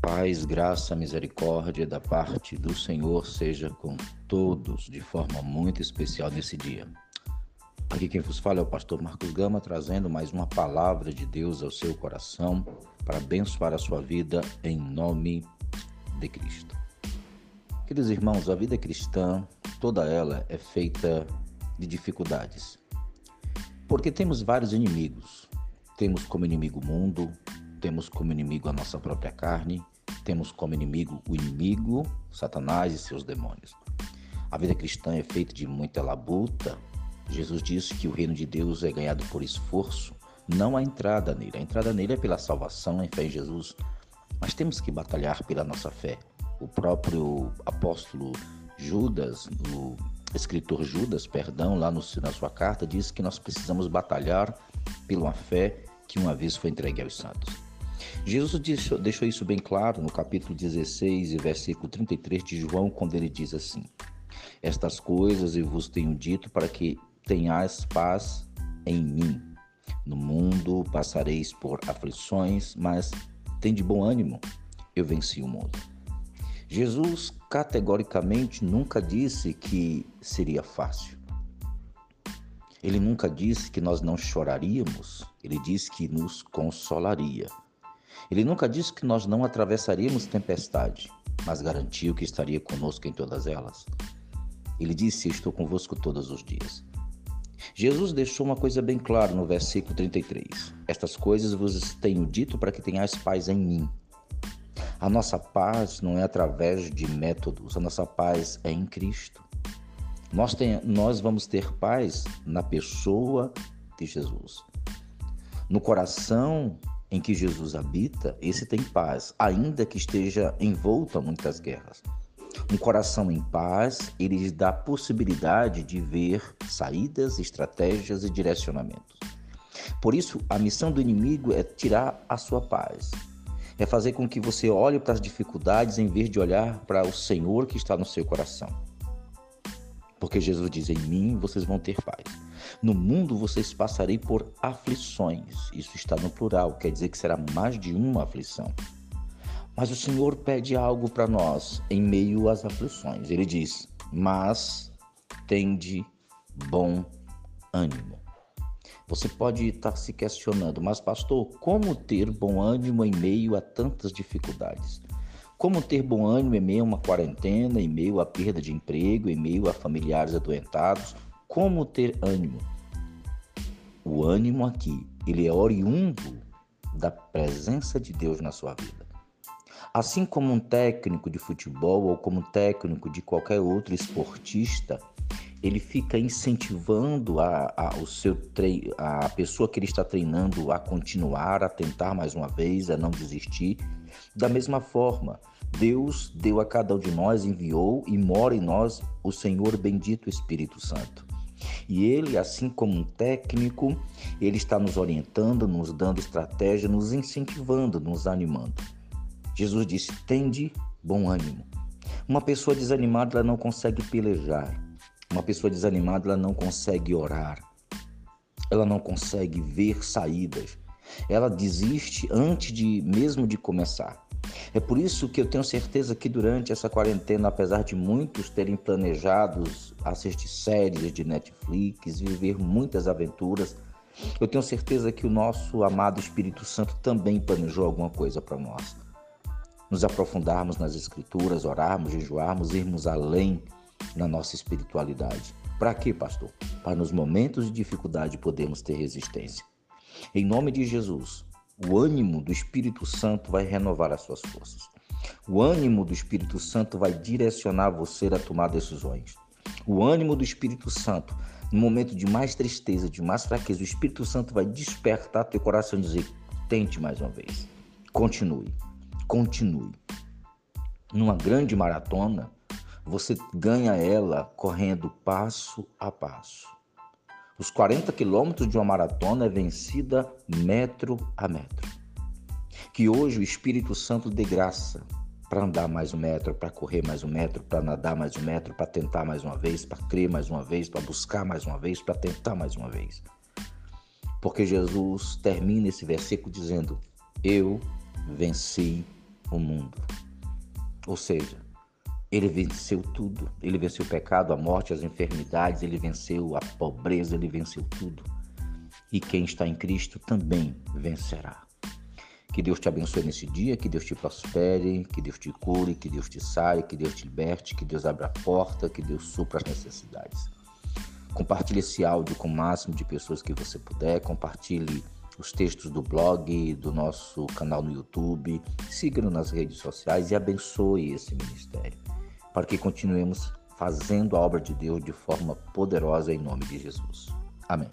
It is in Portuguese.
Paz, graça, misericórdia da parte do Senhor seja com todos de forma muito especial nesse dia. Aqui quem vos fala é o pastor Marcos Gama, trazendo mais uma palavra de Deus ao seu coração para abençoar a sua vida em nome de Cristo. Queridos irmãos, a vida cristã, toda ela é feita de dificuldades. Porque temos vários inimigos. Temos como inimigo o mundo, temos como inimigo a nossa própria carne, temos como inimigo o inimigo, Satanás e seus demônios. A vida cristã é feita de muita labuta. Jesus disse que o reino de Deus é ganhado por esforço, não a entrada nele. A entrada nele é pela salvação em fé em Jesus. Mas temos que batalhar pela nossa fé. O próprio apóstolo Judas, o escritor Judas, perdão, lá no, na sua carta, diz que nós precisamos batalhar pela fé que uma vez foi entregue aos santos. Jesus deixou isso bem claro no capítulo 16 e versículo 33 de João, quando ele diz assim: Estas coisas eu vos tenho dito para que tenhais paz em mim. No mundo passareis por aflições, mas tem de bom ânimo, eu venci o mundo. Jesus categoricamente nunca disse que seria fácil. Ele nunca disse que nós não choraríamos, ele disse que nos consolaria. Ele nunca disse que nós não atravessaríamos tempestade, mas garantiu que estaria conosco em todas elas. Ele disse: Estou convosco todos os dias. Jesus deixou uma coisa bem clara no versículo 33. Estas coisas vos tenho dito para que tenhais paz em mim. A nossa paz não é através de métodos, a nossa paz é em Cristo. Nós, tem, nós vamos ter paz na pessoa de Jesus. No coração em que Jesus habita, esse tem paz, ainda que esteja envolto a muitas guerras. Um coração em paz, ele lhes dá possibilidade de ver saídas, estratégias e direcionamentos. Por isso, a missão do inimigo é tirar a sua paz. É fazer com que você olhe para as dificuldades em vez de olhar para o Senhor que está no seu coração. Porque Jesus diz: Em mim vocês vão ter paz. No mundo vocês passarei por aflições. Isso está no plural, quer dizer que será mais de uma aflição. Mas o Senhor pede algo para nós em meio às aflições. Ele diz: Mas tende bom ânimo. Você pode estar se questionando, mas pastor, como ter bom ânimo em meio a tantas dificuldades? Como ter bom ânimo em meio a uma quarentena, em meio à perda de emprego, em meio a familiares adoentados? Como ter ânimo? O ânimo aqui, ele é oriundo da presença de Deus na sua vida. Assim como um técnico de futebol ou como técnico de qualquer outro esportista, ele fica incentivando a, a, o seu a pessoa que ele está treinando a continuar, a tentar mais uma vez, a não desistir. Da mesma forma, Deus deu a cada um de nós, enviou e mora em nós o Senhor bendito Espírito Santo. E ele, assim como um técnico, ele está nos orientando, nos dando estratégia, nos incentivando, nos animando. Jesus disse: "Tende bom ânimo". Uma pessoa desanimada ela não consegue pelejar. Uma pessoa desanimada ela não consegue orar. Ela não consegue ver saídas. Ela desiste antes de mesmo de começar. É por isso que eu tenho certeza que durante essa quarentena, apesar de muitos terem planejados assistir séries de Netflix, viver muitas aventuras, eu tenho certeza que o nosso amado Espírito Santo também planejou alguma coisa para nós. Nos aprofundarmos nas Escrituras, orarmos, jejuarmos, irmos além na nossa espiritualidade. Para quê, pastor? Para nos momentos de dificuldade podermos ter resistência. Em nome de Jesus, o ânimo do Espírito Santo vai renovar as suas forças. O ânimo do Espírito Santo vai direcionar você a tomar decisões. O ânimo do Espírito Santo, no momento de mais tristeza, de mais fraqueza, o Espírito Santo vai despertar teu coração e dizer: tente mais uma vez. Continue. Continue. Numa grande maratona, você ganha ela correndo passo a passo. Os 40 quilômetros de uma maratona é vencida metro a metro. Que hoje o Espírito Santo dê graça para andar mais um metro, para correr mais um metro, para nadar mais um metro, para tentar mais uma vez, para crer mais uma vez, para buscar mais uma vez, para tentar mais uma vez. Porque Jesus termina esse versículo dizendo: Eu venci o mundo. Ou seja, ele venceu tudo. Ele venceu o pecado, a morte, as enfermidades, ele venceu a pobreza, ele venceu tudo. E quem está em Cristo também vencerá. Que Deus te abençoe nesse dia, que Deus te prospere, que Deus te cure, que Deus te sare, que Deus te liberte, que Deus abra a porta, que Deus supra as necessidades. Compartilhe esse áudio com o máximo de pessoas que você puder, compartilhe os textos do blog, do nosso canal no YouTube, siga-nos nas redes sociais e abençoe esse ministério, para que continuemos fazendo a obra de Deus de forma poderosa em nome de Jesus. Amém.